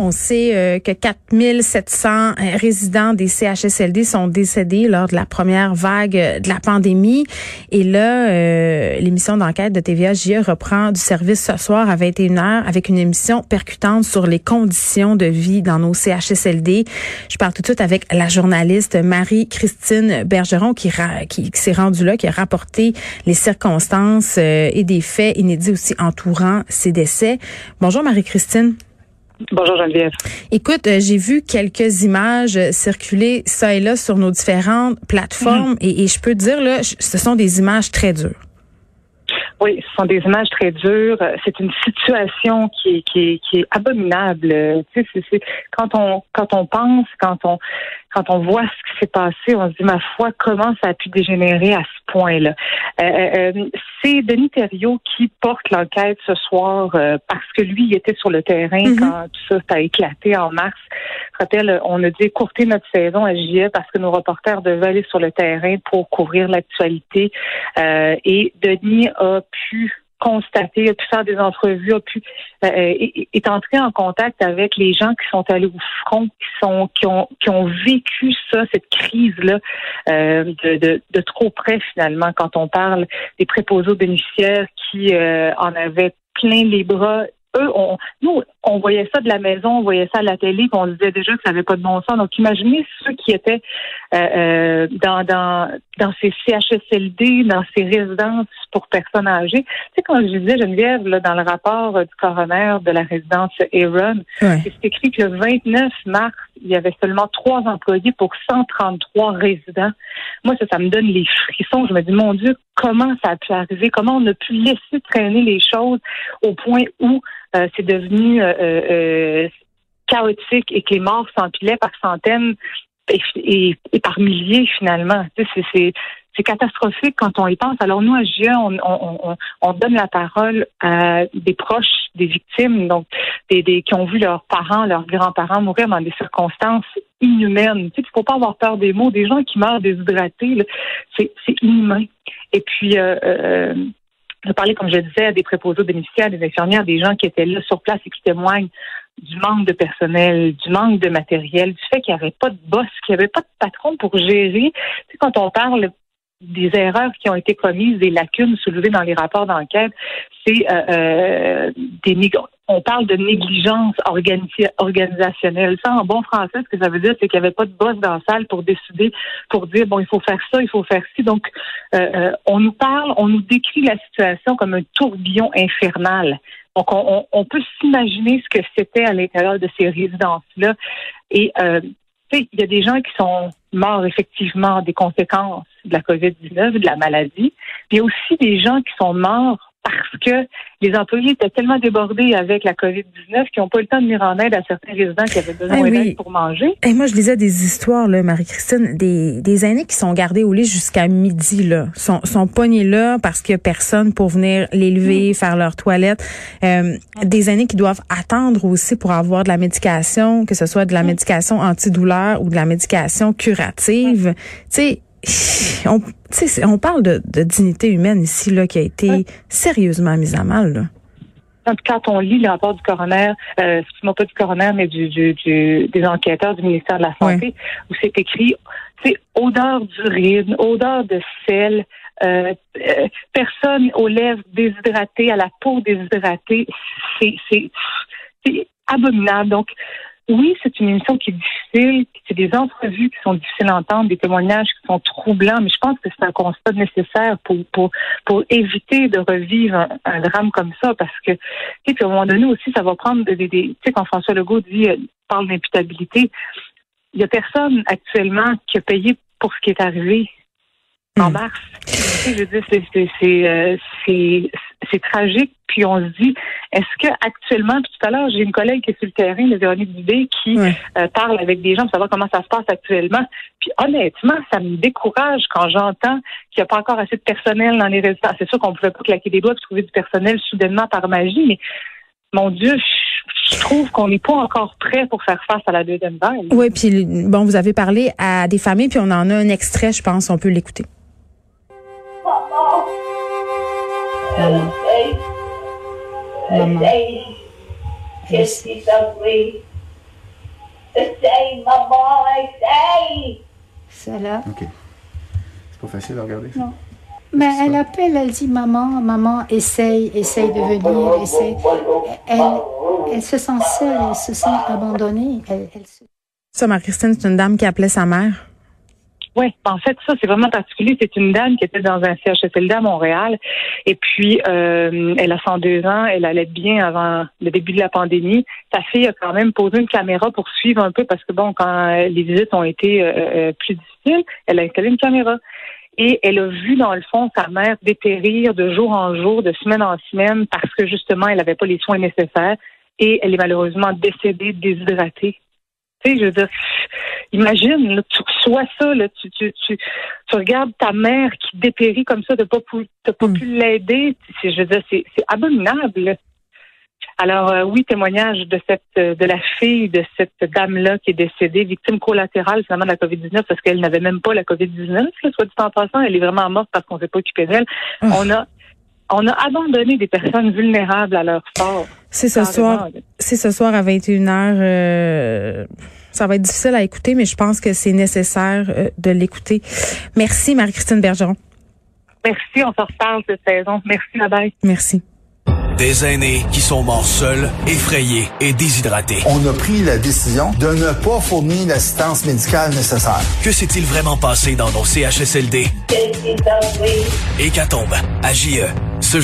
On sait euh, que 4700 euh, résidents des CHSLD sont décédés lors de la première vague euh, de la pandémie. Et là, l'émission d'enquête de TVA JE reprend du service ce soir à 21h avec une émission percutante sur les conditions de vie dans nos CHSLD. Je parle tout de suite avec la journaliste Marie-Christine Bergeron qui, qui, qui s'est rendue là, qui a rapporté les circonstances et des faits inédits aussi entourant ces décès. Bonjour Marie-Christine. Bonjour Geneviève. Écoute, euh, j'ai vu quelques images circuler ça et là sur nos différentes plateformes mhm. et, et, je peux te dire là, ce sont des images très dures. Oui, ce sont des images très dures. C'est une situation qui est, qui est, qui est abominable. Tu sais, c'est, quand on quand on pense, quand on quand on voit ce qui s'est passé, on se dit ma foi, comment ça a pu dégénérer à ce point-là? Euh, euh, euh c'est Denis Thériault qui porte l'enquête ce soir euh, parce que lui, il était sur le terrain mm-hmm. quand tout ça a éclaté en mars. Rappelle, on a dû écourter notre saison à JE parce que nos reporters devaient aller sur le terrain pour couvrir l'actualité. et Denis a pu constater, a pu faire des entrevues, a pu euh, est, entré en contact avec les gens qui sont allés au front, qui sont qui ont qui ont vécu ça, cette crise là euh, de, de, de, trop près finalement quand on parle des préposés bénéficiaires qui euh, en avaient plein les bras on, nous, on voyait ça de la maison, on voyait ça à la télé, on disait déjà que ça n'avait pas de bon sens. Donc, imaginez ceux qui étaient euh, euh, dans, dans, dans ces CHSLD, dans ces résidences pour personnes âgées. Tu sais, quand je disais, Geneviève, là, dans le rapport du coroner de la résidence Aaron, c'est écrit que le 29 mars, il y avait seulement trois employés pour 133 résidents. Moi, ça, ça me donne les frissons. Je me dis, mon Dieu, comment ça a pu arriver? Comment on a pu laisser traîner les choses au point où euh, c'est devenu euh, euh, chaotique et que les morts s'empilaient par centaines et, par milliers finalement. c'est c'est catastrophique quand on y pense. Alors nous, à GIE, on, on, on, donne la parole à des proches des victimes, donc des, des qui ont vu leurs parents, leurs grands-parents mourir dans des circonstances inhumaines. Tu sais, faut pas avoir peur des mots. Des gens qui meurent déshydratés, c'est inhumain. Et puis, euh, euh, je parlais, comme je disais, à des préposés bénéficiaires, des infirmières, des gens qui étaient là sur place et qui témoignent du manque de personnel, du manque de matériel, du fait qu'il n'y avait pas de boss, qu'il n'y avait pas de patron pour gérer. Tu sais, quand on parle des erreurs qui ont été commises, des lacunes soulevées dans les rapports d'enquête, c'est euh, euh des on parle de négligence organisationnelle. Ça, en bon français, ce que ça veut dire, c'est qu'il n'y avait pas de boss dans la salle pour décider, pour dire, bon, il faut faire ça, il faut faire ci. Donc, euh, euh on nous parle, on nous décrit la situation comme un tourbillon infernal. Donc, on, peut s'imaginer ce que c'était à l'intérieur de ces résidences-là. Et euh, il y a des gens qui sont morts effectivement des conséquences de la COVID-19, de la maladie. Il y a aussi des gens qui sont morts parce que les employés étaient tellement débordés avec la COVID-19 qu'ils n'ont pas eu le temps de venir en aide à certains résidents qui avaient besoin eh d'aide pour manger. Et moi, je lisais des histoires, là, Marie-Christine, des, des aînés qui sont gardés au lit jusqu'à midi, là, sont, sont pognés là parce qu'il n'y a personne pour venir les lever, mm. faire leur toilette. Euh, des aînés qui doivent attendre aussi pour avoir de la médication, que ce soit de la mm. médication antidouleur ou de la médication curative. Tu sais, on, on parle de, dignité humaine ici là, qui a été sérieusement mise à mal. Là. Quand on lit le rapport du coroner, euh, excuse-moi pas du coroner, mais du, des enquêteurs du ministère de la Santé, où c'est écrit, c'est odeur d'urine, odeur de sel, euh, euh, personne aux lèvres déshydratées, à la peau déshydratée, c'est abominable. Donc, oui, c'est une émission qui est difficile, c'est des entrevues qui sont difficiles à entendre, des témoignages qui sont troublants, mais je pense que c'est un constat nécessaire pour pour pour éviter de revivre un, drame comme ça, parce que tu sais, à un moment donné aussi, ça va prendre des, des tu sais, quand François Legault dit euh, parle d'imputabilité, il y a personne actuellement qui a payé pour ce qui est arrivé en hmm. mars. je veux dire, c'est euh, c'est tragique. Puis on se dit, est-ce que actuellement, tout à l'heure, j'ai une collègue qui est sur le terrain, le Véronique Dubé, qui euh, parle avec des gens pour savoir comment ça se passe actuellement. Puis honnêtement, ça me décourage quand j'entends qu'il n'y a pas encore assez de personnel dans les résidences. C'est sûr qu'on ne pouvait pas claquer des doigts et trouver du personnel soudainement par magie, mais mon Dieu, je, je trouve qu'on n'est pas encore prêt pour faire face à la deuxième vague. Oui, puis bon, vous avez parlé à des familles, puis on en a un extrait, je pense, on peut l'écouter. Maman. Maman. Essaye. Essaye, maman, essaye. Ça là. OK. C'est pas facile à regarder ça? Non. Mais elle appelle, elle dit maman, maman, essaye, essaye de venir, essaye. Elle, elle se sent seule, elle se sent abandonnée. Elle, elle se... Ça, Marie-Christine, c'est une dame qui appelait sa mère. Oui, en fait, ça, c'est vraiment particulier. C'est une dame qui était dans un CHSLD à Montréal. Et puis, euh, elle a 102 ans. Elle allait bien avant le début de la pandémie. Sa fille a quand même posé une caméra pour suivre un peu parce que, bon, quand les visites ont été euh, euh, plus difficiles, elle a installé une caméra. Et elle a vu, dans le fond, sa mère dépérir de jour en jour, de semaine en semaine, parce que, justement, elle n'avait pas les soins nécessaires. Et elle est malheureusement décédée, déshydratée. Tu sais, je veux dire, imagine, là, tu reçois ça, là, tu, tu, tu, tu regardes ta mère qui dépérit comme ça, de pas, pu, de pas pu l'aider. C'est, je veux dire, c'est, c'est abominable. Alors euh, oui, témoignage de cette euh, de la fille de cette dame-là qui est décédée, victime collatérale finalement de la COVID-19 parce qu'elle n'avait même pas la COVID-19, là, soit dit en passant, elle est vraiment morte parce qu'on s'est pas occupé d'elle. On a on a abandonné des personnes vulnérables à leur sort. C'est ce soir, c'est ce soir à 21h. Euh, ça va être difficile à écouter, mais je pense que c'est nécessaire euh, de l'écouter. Merci, Marie-Christine Bergeron. Merci, on se reparle cette saison. Merci, bye bye. Merci. Des aînés qui sont morts seuls, effrayés et déshydratés. On a pris la décision de ne pas fournir l'assistance médicale nécessaire. Que s'est-il vraiment passé dans nos CHSLD? Essaye. Hécatombe, à JE. Ce